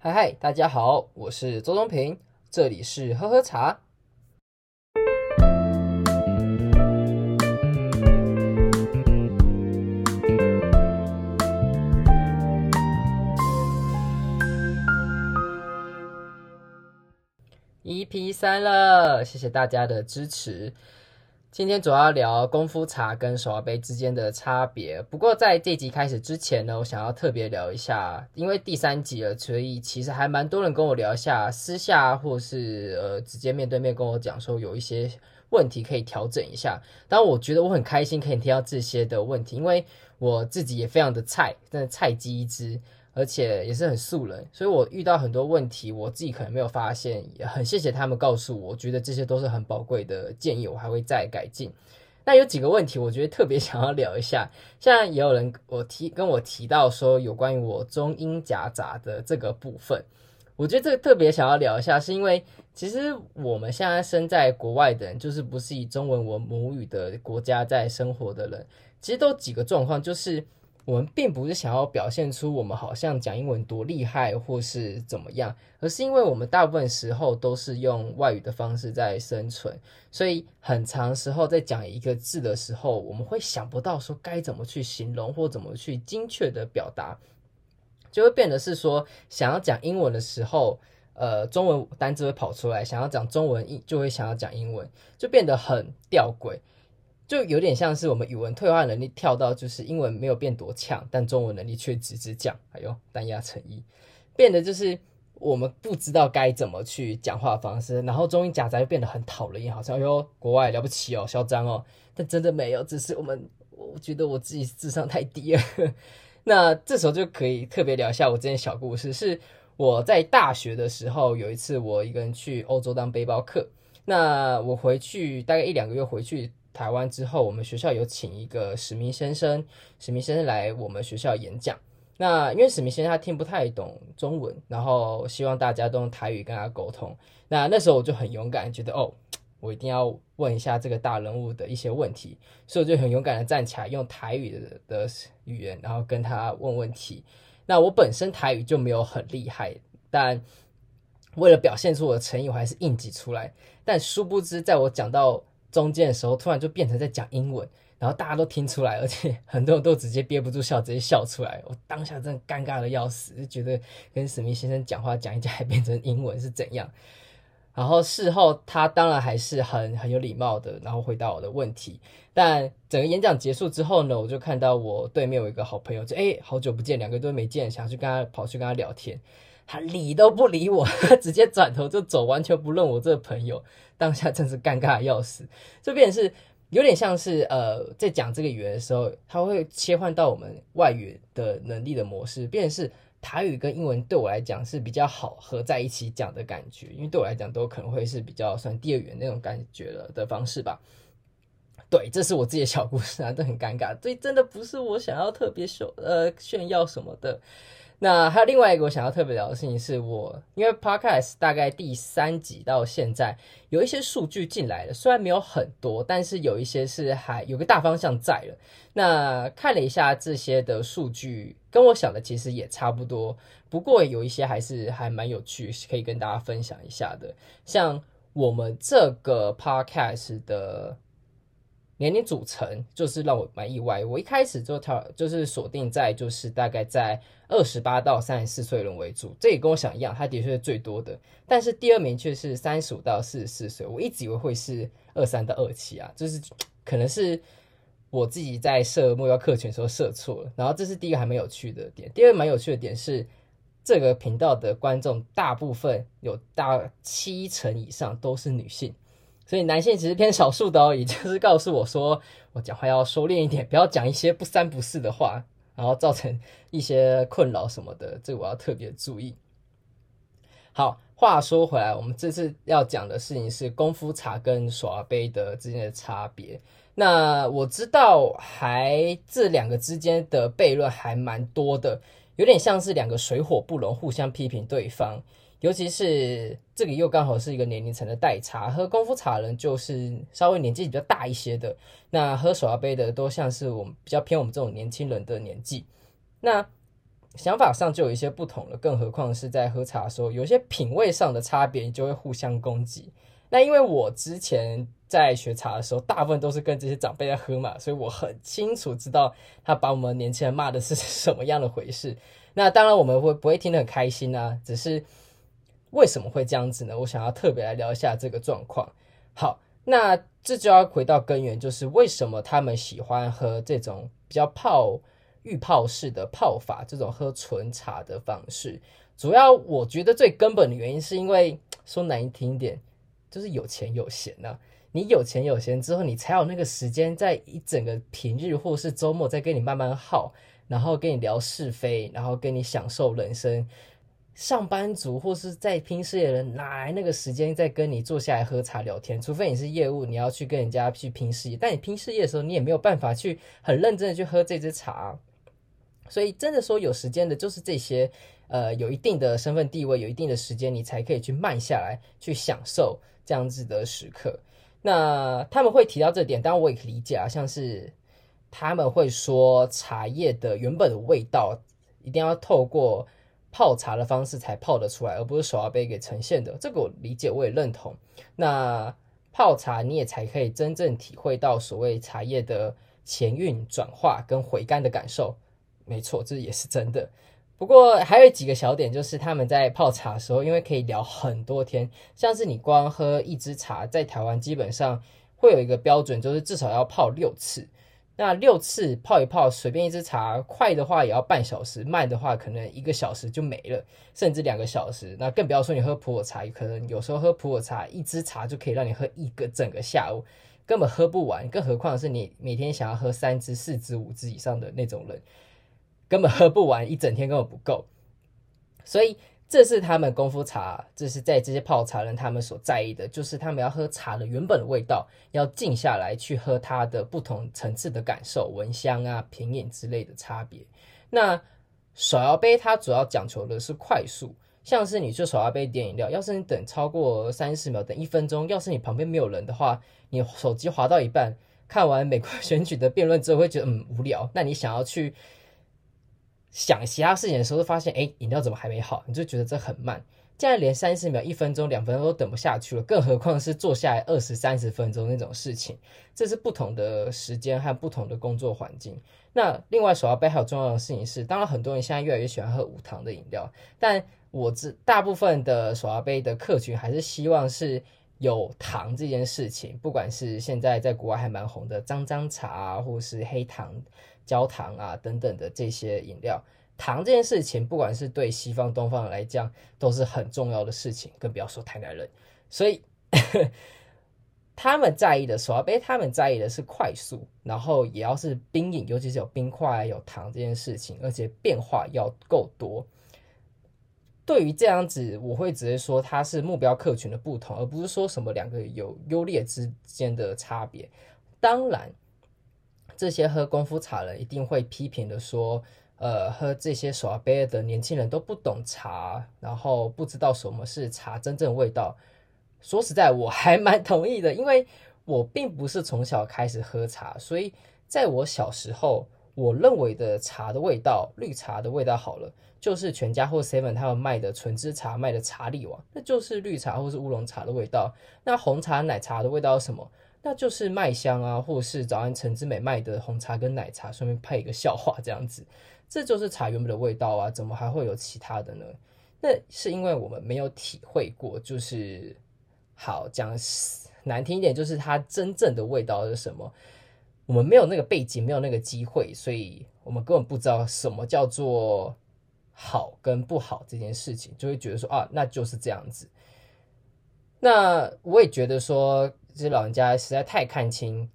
嗨嗨，大家好，我是周东平，这里是喝喝茶。一 P 三了，谢谢大家的支持。今天主要聊功夫茶跟手摇杯之间的差别。不过在这集开始之前呢，我想要特别聊一下，因为第三集了，所以其实还蛮多人跟我聊一下，私下或是呃直接面对面跟我讲说有一些问题可以调整一下。当然，我觉得我很开心可以听到这些的问题，因为我自己也非常的菜，真的菜鸡一只。而且也是很素人，所以我遇到很多问题，我自己可能没有发现，也很谢谢他们告诉我，我觉得这些都是很宝贵的建议，我还会再改进。那有几个问题，我觉得特别 想要聊一下。像也有人我提跟我提到说，有关于我中英夹杂的这个部分，我觉得这个特别想要聊一下，是因为其实我们现在身在国外的人，就是不是以中文为母语的国家在生活的人，其实都几个状况，就是。我们并不是想要表现出我们好像讲英文多厉害或是怎么样，而是因为我们大部分时候都是用外语的方式在生存，所以很长时候在讲一个字的时候，我们会想不到说该怎么去形容或怎么去精确的表达，就会变得是说想要讲英文的时候，呃，中文单字会跑出来；想要讲中文，就会想要讲英文，就变得很吊诡。就有点像是我们语文退化能力跳到，就是英文没有变多强，但中文能力却直直降，哎呦，单压成一，变得就是我们不知道该怎么去讲话方式，然后中英夹杂又变得很讨人厌，好像哟，国外了不起哦，嚣张哦，但真的没有，只是我们我觉得我自己智商太低了。那这时候就可以特别聊一下我之前小故事，是我在大学的时候有一次我一个人去欧洲当背包客，那我回去大概一两个月回去。台湾之后，我们学校有请一个史明先生，史明先生来我们学校演讲。那因为史明先生他听不太懂中文，然后希望大家都用台语跟他沟通。那那时候我就很勇敢，觉得哦，我一定要问一下这个大人物的一些问题，所以我就很勇敢的站起来，用台语的的语言，然后跟他问问题。那我本身台语就没有很厉害，但为了表现出我的诚意，我还是硬挤出来。但殊不知，在我讲到中间的时候，突然就变成在讲英文，然后大家都听出来，而且很多人都直接憋不住笑，直接笑出来。我当下真的尴尬的要死，就觉得跟史密先生讲话讲一讲还变成英文是怎样？然后事后他当然还是很很有礼貌的，然后回答我的问题。但整个演讲结束之后呢，我就看到我对面有一个好朋友，就哎，好久不见，两个都没见，想去跟他跑去跟他聊天。他理都不理我，他 直接转头就走，完全不认我这个朋友。当下真是尴尬要死，就变成是有点像是呃，在讲这个语言的时候，他会切换到我们外语的能力的模式，变成是台语跟英文对我来讲是比较好合在一起讲的感觉，因为对我来讲都可能会是比较算第二语言那种感觉了的方式吧。对，这是我自己的小故事啊，都很尴尬，所以真的不是我想要特别秀呃炫耀什么的。那还有另外一个我想要特别聊的事情是我，因为 Podcast 大概第三集到现在有一些数据进来了，虽然没有很多，但是有一些是还有个大方向在了。那看了一下这些的数据，跟我想的其实也差不多，不过有一些还是还蛮有趣，可以跟大家分享一下的。像我们这个 Podcast 的。年龄组成就是让我蛮意外。我一开始就挑就是锁定在就是大概在二十八到三十四岁人为主，这也跟我想一样，他的确是最多的。但是第二名却是三十五到四十四岁，我一直以为会是二三到二七啊，就是可能是我自己在设目标客群时候设错了。然后这是第一个还蛮有趣的点，第二蛮有趣的点是这个频道的观众大部分有大七成以上都是女性。所以男性其实偏少数的哦，也就是告诉我说，我讲话要收敛一点，不要讲一些不三不四的话，然后造成一些困扰什么的，这个我要特别注意。好，话说回来，我们这次要讲的事情是功夫茶跟耍杯的之间的差别。那我知道还这两个之间的悖论还蛮多的，有点像是两个水火不容，互相批评对方。尤其是这个又刚好是一个年龄层的代差，喝功夫茶人就是稍微年纪比较大一些的，那喝手摇杯的都像是我们比较偏我们这种年轻人的年纪。那想法上就有一些不同了，更何况是在喝茶的时候，有些品味上的差别，就会互相攻击。那因为我之前在学茶的时候，大部分都是跟这些长辈在喝嘛，所以我很清楚知道他把我们年轻人骂的是 什么样的回事。那当然我们会不会听得很开心呢、啊？只是为什么会这样子呢？我想要特别来聊一下这个状况。好，那这就要回到根源，就是为什么他们喜欢喝这种比较泡预泡式的泡法，这种喝纯茶的方式。主要我觉得最根本的原因是因为说难听一点。就是有钱有闲呐、啊，你有钱有闲之后，你才有那个时间，在一整个平日或是周末，再跟你慢慢耗，然后跟你聊是非，然后跟你享受人生。上班族或是在拼事业的人，哪来那个时间再跟你坐下来喝茶聊天？除非你是业务，你要去跟人家去拼事业。但你拼事业的时候，你也没有办法去很认真的去喝这支茶。所以真的说有时间的，就是这些呃有一定的身份地位、有一定的时间，你才可以去慢下来去享受。这样子的时刻，那他们会提到这点，当然我也可以理解啊，像是他们会说茶叶的原本的味道一定要透过泡茶的方式才泡得出来，而不是手摇杯给呈现的，这个我理解，我也认同。那泡茶你也才可以真正体会到所谓茶叶的前韵转化跟回甘的感受，没错，这也是真的。不过还有几个小点，就是他们在泡茶的时候，因为可以聊很多天，像是你光喝一支茶，在台湾基本上会有一个标准，就是至少要泡六次。那六次泡一泡，随便一支茶，快的话也要半小时，慢的话可能一个小时就没了，甚至两个小时。那更不要说你喝普洱茶，可能有时候喝普洱茶，一支茶就可以让你喝一个整个下午，根本喝不完。更何况是你每天想要喝三支、四支、五支以上的那种人。根本喝不完，一整天根本不够，所以这是他们功夫茶，这是在这些泡茶人他们所在意的，就是他们要喝茶的原本的味道，要静下来去喝它的不同层次的感受，闻香啊、品饮之类的差别。那手摇杯它主要讲求的是快速，像是你去手摇杯点饮料，要是你等超过三十秒，等一分钟，要是你旁边没有人的话，你手机滑到一半，看完美国 选举的辩论之后会觉得嗯无聊，那你想要去。想其他事情的时候，就发现哎，饮料怎么还没好？你就觉得这很慢。现在连三十秒、一分钟、两分钟都等不下去了，更何况是坐下来二十三十分钟那种事情。这是不同的时间和不同的工作环境。那另外，手摇杯还有重要的事情是，当然很多人现在越来越喜欢喝无糖的饮料，但我知大部分的手摇杯的客群还是希望是有糖这件事情。不管是现在在国外还蛮红的脏脏茶啊，或是黑糖。焦糖啊等等的这些饮料，糖这件事情，不管是对西方、东方人来讲，都是很重要的事情，更不要说台南人。所以 他们在意的手摇杯，他们在意的是快速，然后也要是冰饮，尤其是有冰块、有糖这件事情，而且变化要够多。对于这样子，我会直接说它是目标客群的不同，而不是说什么两个有优劣之间的差别。当然。这些喝功夫茶人一定会批评的说，呃，喝这些耍杯的年轻人都不懂茶，然后不知道什么是茶真正味道。说实在，我还蛮同意的，因为我并不是从小开始喝茶，所以在我小时候，我认为的茶的味道，绿茶的味道好了，就是全家或 seven 他们卖的纯汁茶卖的茶力王，那就是绿茶或是乌龙茶的味道。那红茶、奶茶的味道是什么？那就是麦香啊，或是早安陈之美卖的红茶跟奶茶，顺便配一个笑话这样子，这就是茶原本的味道啊，怎么还会有其他的呢？那是因为我们没有体会过，就是好讲难听一点，就是它真正的味道是什么？我们没有那个背景，没有那个机会，所以我们根本不知道什么叫做好跟不好这件事情，就会觉得说啊，那就是这样子。那我也觉得说。这些老人家实在太看清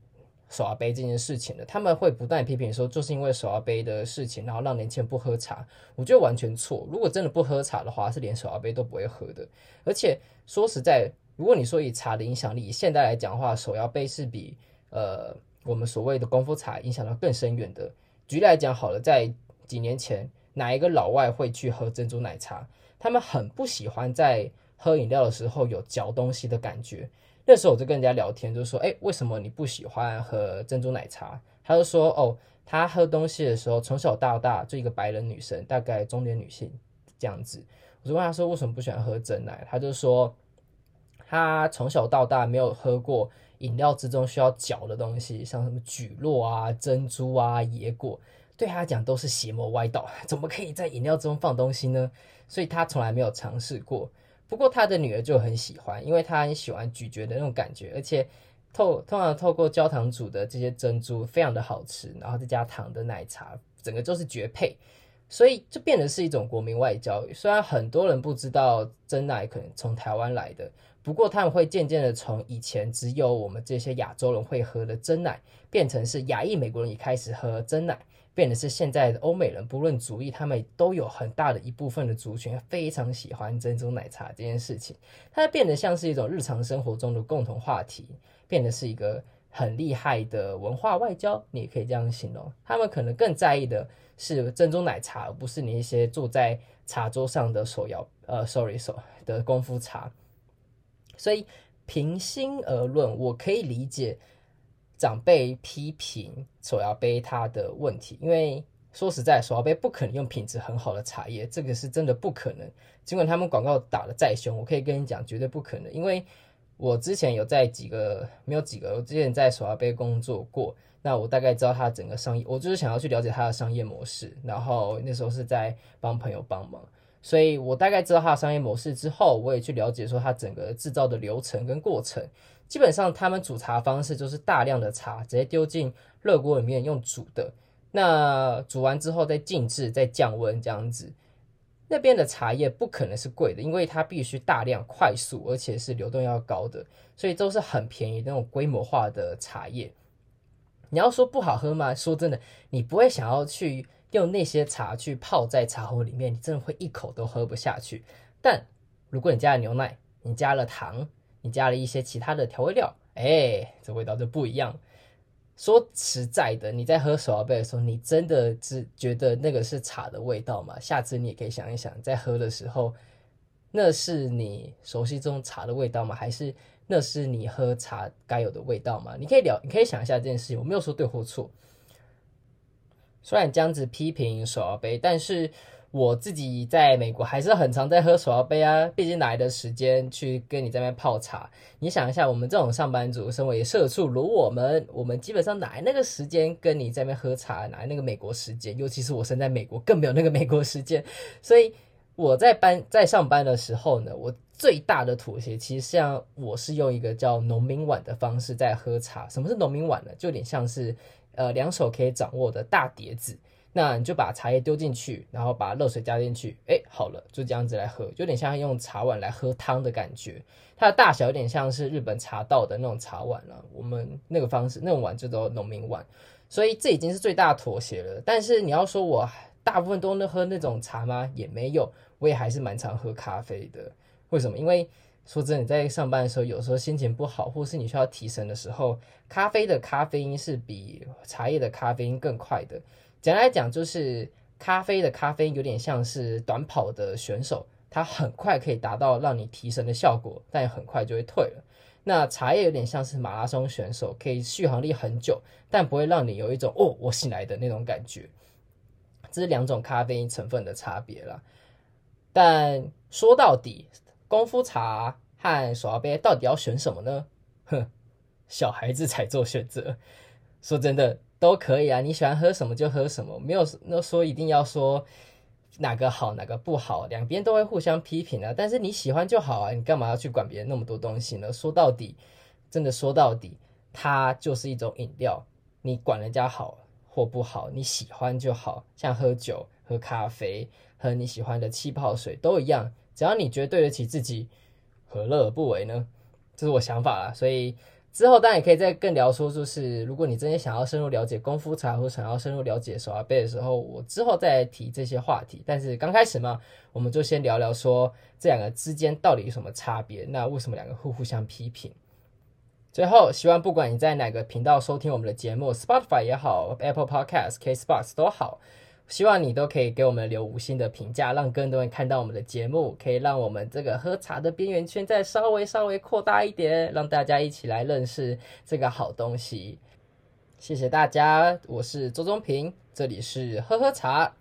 手摇杯这件事情了，他们会不断批评说，就是因为手摇杯的事情，然后让年轻人不喝茶。我觉得完全错。如果真的不喝茶的话，是连手摇杯都不会喝的。而且说实在，如果你说以茶的影响力，现在来讲的话，手摇杯是比呃我们所谓的功夫茶影响到更深远的。举例来讲好了，在几年前，哪一个老外会去喝珍珠奶茶？他们很不喜欢在喝饮料的时候有嚼东西的感觉。那时候我就跟人家聊天，就说：“哎，为什么你不喜欢喝珍珠奶茶？”他就说：“哦，他喝东西的时候，从小到大就一个白人女生，大概中年女性这样子。我就问他说，为什么不喜欢喝珍奶？他就说，她从小到大没有喝过饮料之中需要搅的东西，像什么蒟蒻啊、珍珠啊、椰果，对她来讲都是邪魔歪道，怎么可以在饮料之中放东西呢？所以她从来没有尝试过。不过他的女儿就很喜欢，因为她很喜欢咀嚼的那种感觉，而且透通常透过焦糖煮的这些珍珠非常的好吃，然后再加糖的奶茶，整个就是绝配，所以就变得是一种国民外交。虽然很多人不知道真奶可能从台湾来的，不过他们会渐渐的从以前只有我们这些亚洲人会喝的真奶，变成是亚裔美国人也开始喝真奶。变的是现在的欧美人，不论族裔，他们都有很大的一部分的族群非常喜欢珍珠奶茶这件事情。它变得像是一种日常生活中的共同话题，变得是一个很厉害的文化外交，你也可以这样形容。他们可能更在意的是珍珠奶茶，而不是你一些坐在茶桌上的手摇呃，sorry 手的功夫茶。所以平心而论，我可以理解。长辈批评手摇杯它的问题，因为说实在，手摇杯不可能用品质很好的茶叶，这个是真的不可能。尽管他们广告打得再凶，我可以跟你讲，绝对不可能。因为我之前有在几个没有几个，我之前在手摇杯工作过，那我大概知道它整个商业，我就是想要去了解它的商业模式。然后那时候是在帮朋友帮忙，所以我大概知道它的商业模式之后，我也去了解说它整个制造的流程跟过程。基本上，他们煮茶方式就是大量的茶直接丢进热锅里面用煮的。那煮完之后再静置，再降温这样子。那边的茶叶不可能是贵的，因为它必须大量、快速，而且是流动要高的，所以都是很便宜那种规模化的茶叶。你要说不好喝吗？说真的，你不会想要去用那些茶去泡在茶壶里面，你真的会一口都喝不下去。但如果你加了牛奶，你加了糖。你加了一些其他的调味料，哎，这味道就不一样。说实在的，你在喝手摇杯的时候，你真的只觉得那个是茶的味道吗？下次你也可以想一想，在喝的时候，那是你熟悉这种茶的味道吗？还是那是你喝茶该有的味道吗？你可以聊，你可以想一下这件事情。我没有说对或错。虽然这样子批评手摇杯，但是。我自己在美国还是很常在喝手摇杯啊，毕竟哪来的时间去跟你在那边泡茶？你想一下，我们这种上班族，身为社畜如我们，我们基本上哪来那个时间跟你在那边喝茶？哪来那个美国时间？尤其是我身在美国，更没有那个美国时间。所以我在班在上班的时候呢，我最大的妥协，其实像我是用一个叫农民碗的方式在喝茶。什么是农民碗呢？就有点像是呃两手可以掌握的大碟子。那你就把茶叶丢进去，然后把热水加进去，哎，好了，就这样子来喝，有点像用茶碗来喝汤的感觉。它的大小有点像是日本茶道的那种茶碗了，我们那个方式那种碗就叫农民碗，所以这已经是最大妥协了。但是你要说我大部分都能喝那种茶吗？也没有，我也还是蛮常喝咖啡的。为什么？因为说真的，你在上班的时候，有时候心情不好，或是你需要提神的时候，咖啡的咖啡因是比茶叶的咖啡因更快的。简单来讲，就是咖啡的咖啡有点像是短跑的选手，它很快可以达到让你提神的效果，但也很快就会退了。那茶叶有点像是马拉松选手，可以续航力很久，但不会让你有一种哦，我醒来的那种感觉。这是两种咖啡因成分的差别啦。但说到底，功夫茶和手杯到底要选什么呢？哼，小孩子才做选择。说真的。都可以啊，你喜欢喝什么就喝什么，没有那说一定要说哪个好哪个不好，两边都会互相批评啊。但是你喜欢就好啊，你干嘛要去管别人那么多东西呢？说到底，真的说到底，它就是一种饮料，你管人家好或不好，你喜欢就好，像喝酒、喝咖啡、喝你喜欢的气泡水都一样，只要你觉得对得起自己，何乐而不为呢？这是我想法啦，所以。之后当然也可以再更聊说，就是如果你真的想要深入了解功夫茶，或想要深入了解手摇杯的时候，我之后再提这些话题。但是刚开始嘛，我们就先聊聊说这两个之间到底有什么差别，那为什么两个会互相批评？最后，希望不管你在哪个频道收听我们的节目，Spotify 也好，Apple Podcast、Castbox 都好。希望你都可以给我们留五星的评价，让更多人看到我们的节目，可以让我们这个喝茶的边缘圈再稍微稍微扩大一点，让大家一起来认识这个好东西。谢谢大家，我是周中平，这里是喝喝茶。